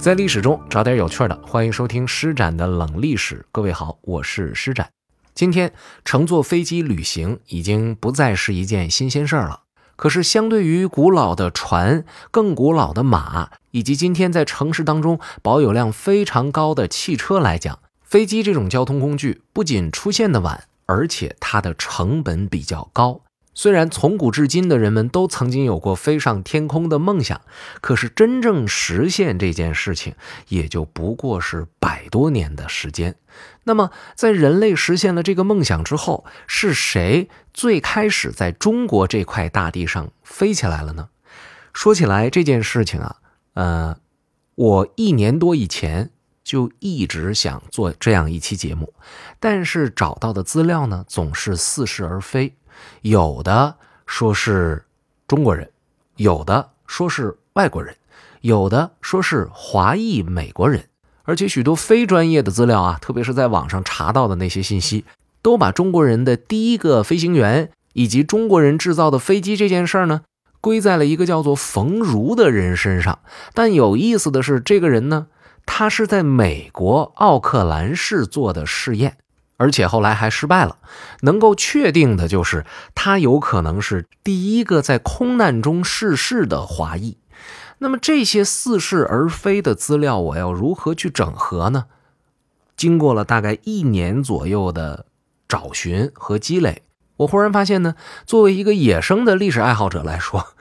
在历史中找点有趣的，欢迎收听施展的冷历史。各位好，我是施展。今天乘坐飞机旅行已经不再是一件新鲜事儿了。可是，相对于古老的船、更古老的马，以及今天在城市当中保有量非常高的汽车来讲，飞机这种交通工具不仅出现的晚，而且它的成本比较高。虽然从古至今的人们都曾经有过飞上天空的梦想，可是真正实现这件事情，也就不过是百多年的时间。那么，在人类实现了这个梦想之后，是谁最开始在中国这块大地上飞起来了呢？说起来这件事情啊，呃，我一年多以前就一直想做这样一期节目，但是找到的资料呢，总是似是而非。有的说是中国人，有的说是外国人，有的说是华裔美国人，而且许多非专业的资料啊，特别是在网上查到的那些信息，都把中国人的第一个飞行员以及中国人制造的飞机这件事儿呢，归在了一个叫做冯如的人身上。但有意思的是，这个人呢，他是在美国奥克兰市做的试验。而且后来还失败了。能够确定的就是，他有可能是第一个在空难中逝世的华裔。那么这些似是而非的资料，我要如何去整合呢？经过了大概一年左右的找寻和积累，我忽然发现呢，作为一个野生的历史爱好者来说，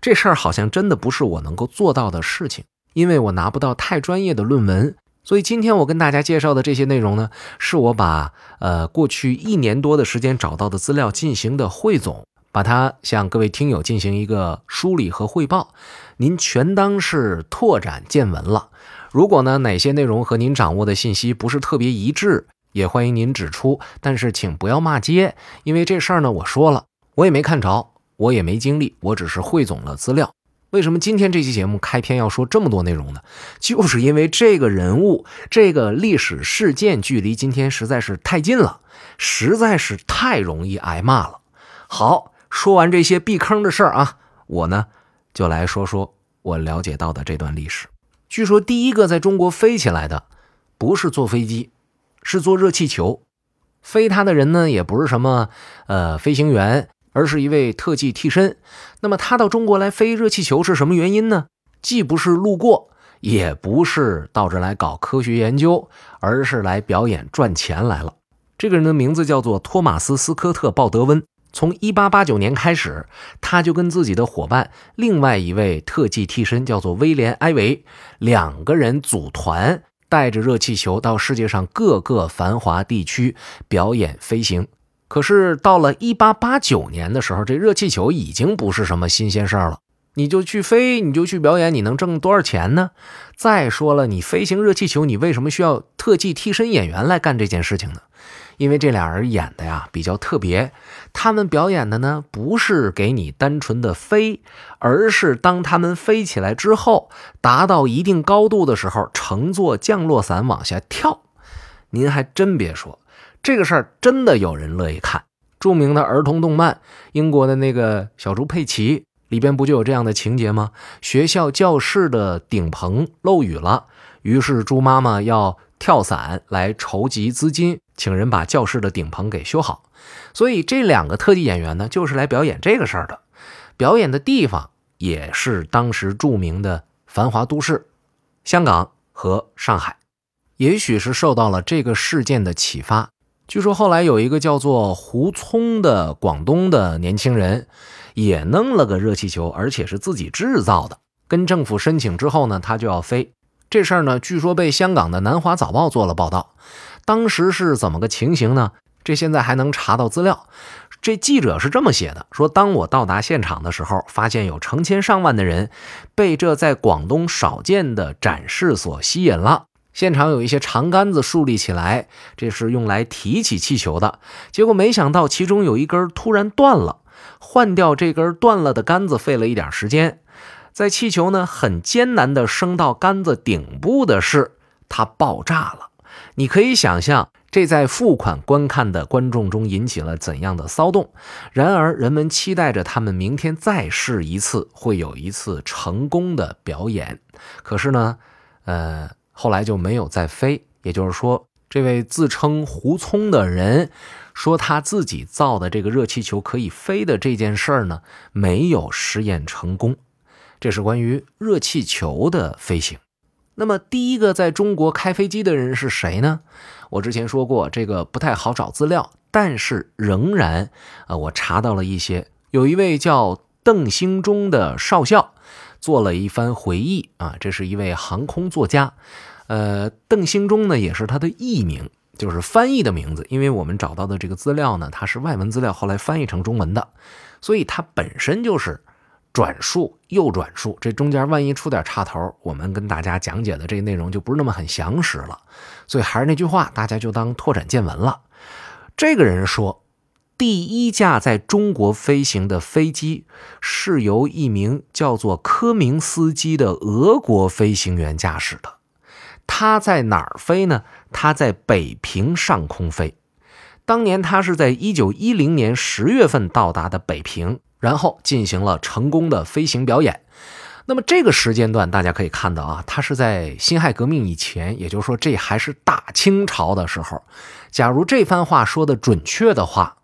这事儿好像真的不是我能够做到的事情，因为我拿不到太专业的论文。所以今天我跟大家介绍的这些内容呢，是我把呃过去一年多的时间找到的资料进行的汇总，把它向各位听友进行一个梳理和汇报，您全当是拓展见闻了。如果呢哪些内容和您掌握的信息不是特别一致，也欢迎您指出，但是请不要骂街，因为这事儿呢我说了，我也没看着，我也没经历，我只是汇总了资料。为什么今天这期节目开篇要说这么多内容呢？就是因为这个人物、这个历史事件距离今天实在是太近了，实在是太容易挨骂了。好，说完这些避坑的事儿啊，我呢就来说说我了解到的这段历史。据说第一个在中国飞起来的，不是坐飞机，是坐热气球。飞它的人呢，也不是什么呃飞行员。而是一位特技替身。那么他到中国来飞热气球是什么原因呢？既不是路过，也不是到这来搞科学研究，而是来表演赚钱来了。这个人的名字叫做托马斯·斯科特·鲍德温。从1889年开始，他就跟自己的伙伴，另外一位特技替身叫做威廉·埃维，两个人组团，带着热气球到世界上各个繁华地区表演飞行。可是到了一八八九年的时候，这热气球已经不是什么新鲜事儿了。你就去飞，你就去表演，你能挣多少钱呢？再说了，你飞行热气球，你为什么需要特技替身演员来干这件事情呢？因为这俩人演的呀比较特别，他们表演的呢不是给你单纯的飞，而是当他们飞起来之后，达到一定高度的时候，乘坐降落伞往下跳。您还真别说。这个事儿真的有人乐意看。著名的儿童动漫，英国的那个小猪佩奇里边不就有这样的情节吗？学校教室的顶棚漏雨了，于是猪妈妈要跳伞来筹集资金，请人把教室的顶棚给修好。所以这两个特技演员呢，就是来表演这个事儿的。表演的地方也是当时著名的繁华都市——香港和上海。也许是受到了这个事件的启发。据说后来有一个叫做胡聪的广东的年轻人，也弄了个热气球，而且是自己制造的。跟政府申请之后呢，他就要飞。这事儿呢，据说被香港的《南华早报》做了报道。当时是怎么个情形呢？这现在还能查到资料。这记者是这么写的：说当我到达现场的时候，发现有成千上万的人被这在广东少见的展示所吸引了。现场有一些长杆子竖立起来，这是用来提起气球的。结果没想到，其中有一根突然断了。换掉这根断了的杆子费了一点时间。在气球呢很艰难地升到杆子顶部的是，它爆炸了。你可以想象，这在付款观看的观众中引起了怎样的骚动。然而，人们期待着他们明天再试一次，会有一次成功的表演。可是呢？呃，后来就没有再飞。也就是说，这位自称胡聪的人说他自己造的这个热气球可以飞的这件事儿呢，没有实验成功。这是关于热气球的飞行。那么，第一个在中国开飞机的人是谁呢？我之前说过，这个不太好找资料，但是仍然，呃，我查到了一些，有一位叫邓兴中的少校做了一番回忆啊，这是一位航空作家，呃，邓兴中呢也是他的艺名，就是翻译的名字，因为我们找到的这个资料呢，它是外文资料，后来翻译成中文的，所以它本身就是。转述又转述，这中间万一出点岔头，我们跟大家讲解的这个内容就不是那么很详实了。所以还是那句话，大家就当拓展见闻了。这个人说，第一架在中国飞行的飞机是由一名叫做科明斯基的俄国飞行员驾驶的。他在哪儿飞呢？他在北平上空飞。当年他是在一九一零年十月份到达的北平。然后进行了成功的飞行表演。那么这个时间段，大家可以看到啊，他是在辛亥革命以前，也就是说这还是大清朝的时候。假如这番话说的准确的话，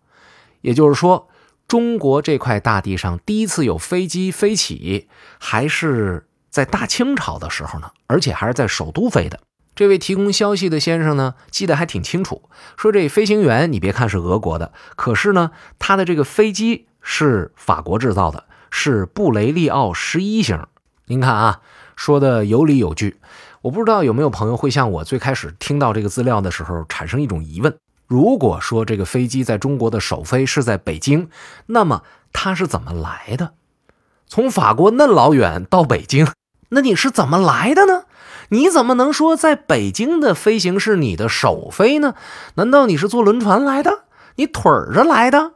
也就是说，中国这块大地上第一次有飞机飞起，还是在大清朝的时候呢，而且还是在首都飞的。这位提供消息的先生呢，记得还挺清楚，说这飞行员，你别看是俄国的，可是呢，他的这个飞机。是法国制造的，是布雷利奥十一型。您看啊，说的有理有据。我不知道有没有朋友会像我最开始听到这个资料的时候产生一种疑问：如果说这个飞机在中国的首飞是在北京，那么它是怎么来的？从法国那老远到北京，那你是怎么来的呢？你怎么能说在北京的飞行是你的首飞呢？难道你是坐轮船来的？你腿着来的？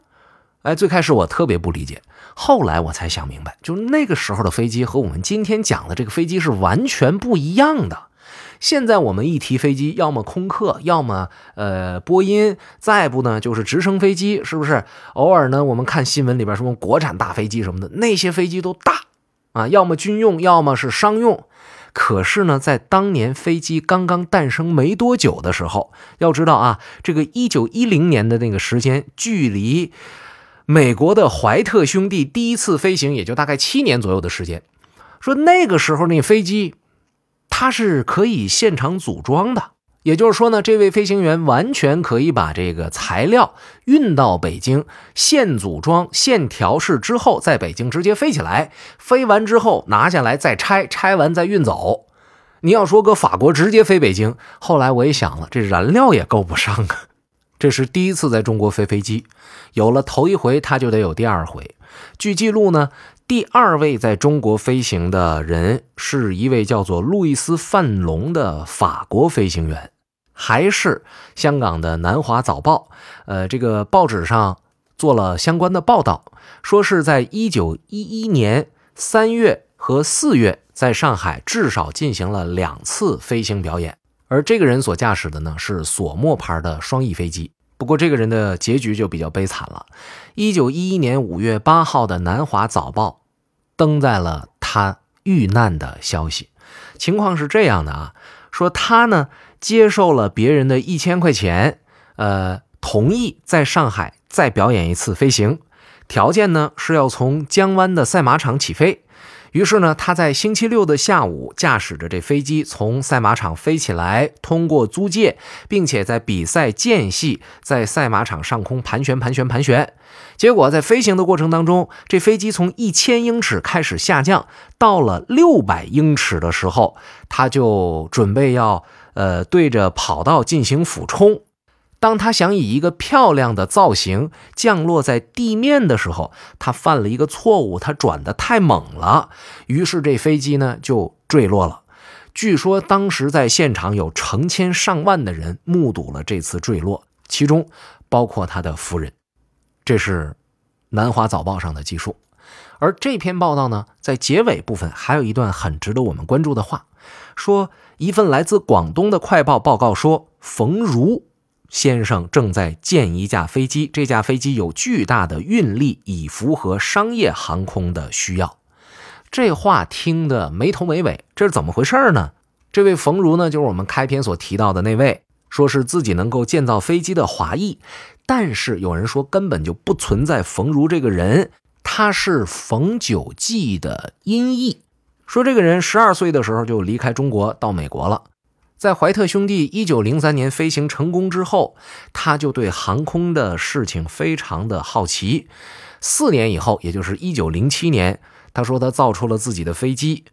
哎，最开始我特别不理解，后来我才想明白，就那个时候的飞机和我们今天讲的这个飞机是完全不一样的。现在我们一提飞机，要么空客，要么呃波音，再不呢就是直升飞机，是不是？偶尔呢，我们看新闻里边什么国产大飞机什么的，那些飞机都大啊，要么军用，要么是商用。可是呢，在当年飞机刚刚诞生没多久的时候，要知道啊，这个一九一零年的那个时间，距离。美国的怀特兄弟第一次飞行也就大概七年左右的时间。说那个时候那飞机，它是可以现场组装的，也就是说呢，这位飞行员完全可以把这个材料运到北京，现组装、现调试之后，在北京直接飞起来。飞完之后拿下来再拆，拆完再运走。你要说搁法国直接飞北京，后来我也想了，这燃料也够不上啊。这是第一次在中国飞飞机，有了头一回，他就得有第二回。据记录呢，第二位在中国飞行的人是一位叫做路易斯·范龙的法国飞行员，还是香港的《南华早报》呃，这个报纸上做了相关的报道，说是在一九一一年三月和四月，在上海至少进行了两次飞行表演。而这个人所驾驶的呢是索莫牌的双翼飞机，不过这个人的结局就比较悲惨了。一九一一年五月八号的《南华早报》登在了他遇难的消息。情况是这样的啊，说他呢接受了别人的一千块钱，呃，同意在上海再表演一次飞行，条件呢是要从江湾的赛马场起飞。于是呢，他在星期六的下午驾驶着这飞机从赛马场飞起来，通过租界，并且在比赛间隙在赛马场上空盘旋、盘旋、盘旋。结果在飞行的过程当中，这飞机从一千英尺开始下降，到了六百英尺的时候，他就准备要呃对着跑道进行俯冲。当他想以一个漂亮的造型降落在地面的时候，他犯了一个错误，他转得太猛了，于是这飞机呢就坠落了。据说当时在现场有成千上万的人目睹了这次坠落，其中包括他的夫人。这是《南华早报》上的记述。而这篇报道呢，在结尾部分还有一段很值得我们关注的话，说一份来自广东的快报报告说，冯如。先生正在建一架飞机，这架飞机有巨大的运力，以符合商业航空的需要。这话听得没头没尾，这是怎么回事呢？这位冯如呢，就是我们开篇所提到的那位，说是自己能够建造飞机的华裔。但是有人说根本就不存在冯如这个人，他是冯九记的音译。说这个人十二岁的时候就离开中国到美国了。在怀特兄弟一九零三年飞行成功之后，他就对航空的事情非常的好奇。四年以后，也就是一九零七年，他说他造出了自己的飞机。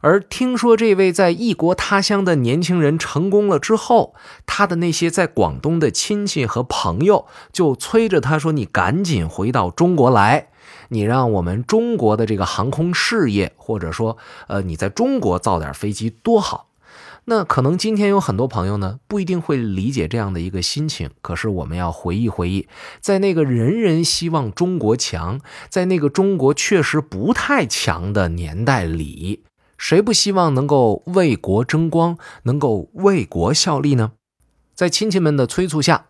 而听说这位在异国他乡的年轻人成功了之后，他的那些在广东的亲戚和朋友就催着他说：“你赶紧回到中国来，你让我们中国的这个航空事业，或者说，呃，你在中国造点飞机多好。”那可能今天有很多朋友呢，不一定会理解这样的一个心情。可是我们要回忆回忆，在那个人人希望中国强，在那个中国确实不太强的年代里，谁不希望能够为国争光，能够为国效力呢？在亲戚们的催促下，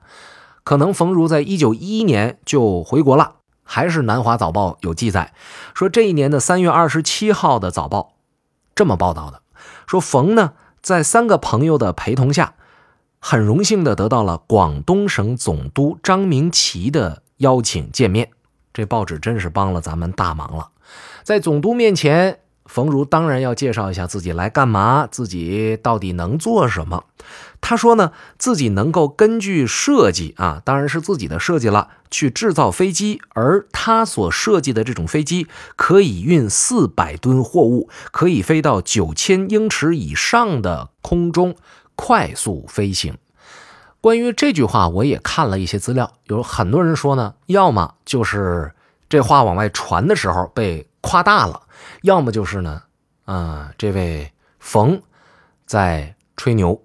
可能冯如在一九一一年就回国了。还是《南华早报》有记载说，这一年的三月二十七号的早报这么报道的：说冯呢。在三个朋友的陪同下，很荣幸的得到了广东省总督张明奇的邀请见面。这报纸真是帮了咱们大忙了。在总督面前，冯如当然要介绍一下自己来干嘛，自己到底能做什么。他说呢，自己能够根据设计啊，当然是自己的设计了，去制造飞机。而他所设计的这种飞机可以运四百吨货物，可以飞到九千英尺以上的空中快速飞行。关于这句话，我也看了一些资料，有很多人说呢，要么就是这话往外传的时候被夸大了，要么就是呢，啊，这位冯在吹牛。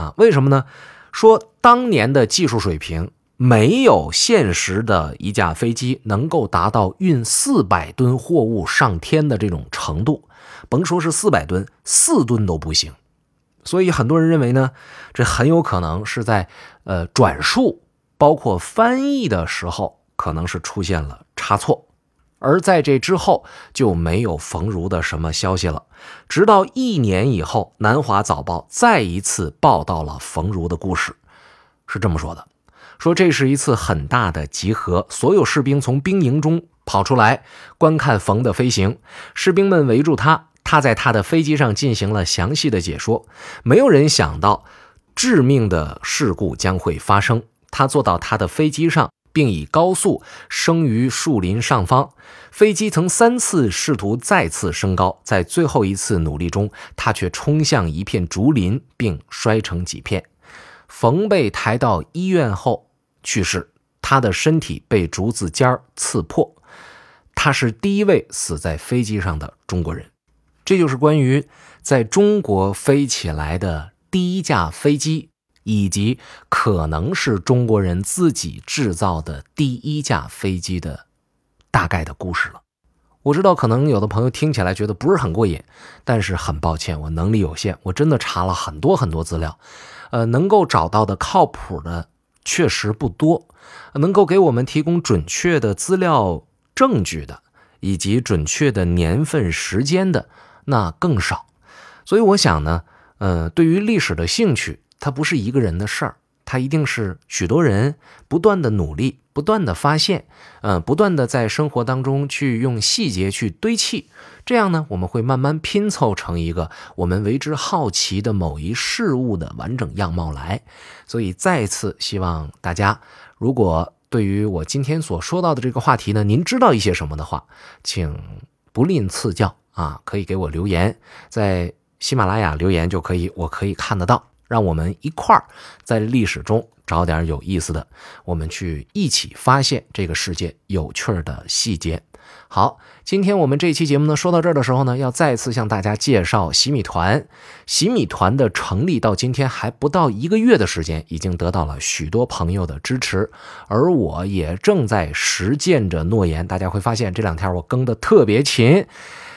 啊，为什么呢？说当年的技术水平没有现实的一架飞机能够达到运四百吨货物上天的这种程度，甭说是四百吨，四吨都不行。所以很多人认为呢，这很有可能是在呃转述包括翻译的时候，可能是出现了差错。而在这之后就没有冯如的什么消息了，直到一年以后，《南华早报》再一次报道了冯如的故事，是这么说的：说这是一次很大的集合，所有士兵从兵营中跑出来观看冯的飞行，士兵们围住他，他在他的飞机上进行了详细的解说。没有人想到致命的事故将会发生，他坐到他的飞机上。并以高速升于树林上方，飞机曾三次试图再次升高，在最后一次努力中，他却冲向一片竹林，并摔成几片。冯被抬到医院后去世，他的身体被竹子尖儿刺破。他是第一位死在飞机上的中国人。这就是关于在中国飞起来的第一架飞机。以及可能是中国人自己制造的第一架飞机的大概的故事了。我知道可能有的朋友听起来觉得不是很过瘾，但是很抱歉，我能力有限，我真的查了很多很多资料，呃，能够找到的靠谱的确实不多，能够给我们提供准确的资料证据的，以及准确的年份时间的那更少。所以我想呢，呃，对于历史的兴趣。它不是一个人的事儿，它一定是许多人不断的努力、不断的发现，嗯，不断的在生活当中去用细节去堆砌，这样呢，我们会慢慢拼凑成一个我们为之好奇的某一事物的完整样貌来。所以再次希望大家，如果对于我今天所说到的这个话题呢，您知道一些什么的话，请不吝赐教啊，可以给我留言，在喜马拉雅留言就可以，我可以看得到。让我们一块儿在历史中找点有意思的，我们去一起发现这个世界有趣的细节。好，今天我们这期节目呢，说到这儿的时候呢，要再次向大家介绍洗米团。洗米团的成立到今天还不到一个月的时间，已经得到了许多朋友的支持，而我也正在实践着诺言。大家会发现这两天我更的特别勤，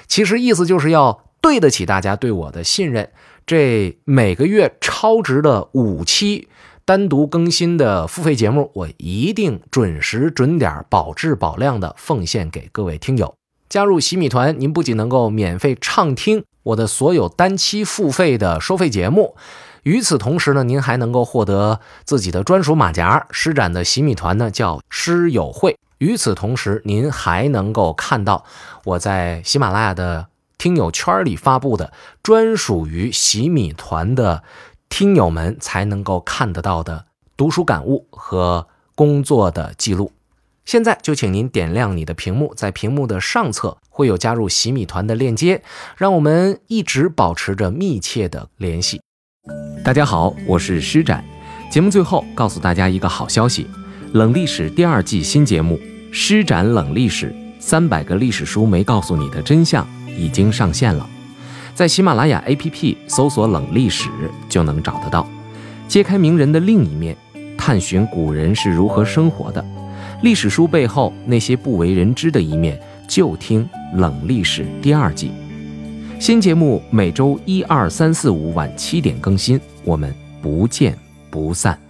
其实意思就是要对得起大家对我的信任。这每个月超值的五期单独更新的付费节目，我一定准时准点、保质保量的奉献给各位听友。加入洗米团，您不仅能够免费畅听我的所有单期付费的收费节目。与此同时呢，您还能够获得自己的专属马甲。施展的洗米团呢叫诗友会。与此同时，您还能够看到我在喜马拉雅的听友圈里发布的专属于洗米团的听友们才能够看得到的读书感悟和工作的记录。现在就请您点亮你的屏幕，在屏幕的上侧会有加入洗米团的链接，让我们一直保持着密切的联系。大家好，我是施展。节目最后告诉大家一个好消息：冷历史第二季新节目《施展冷历史》，三百个历史书没告诉你的真相已经上线了，在喜马拉雅 APP 搜索“冷历史”就能找得到。揭开名人的另一面，探寻古人是如何生活的，历史书背后那些不为人知的一面，就听《冷历史》第二季。新节目每周一、二、三、四、五晚七点更新，我们不见不散。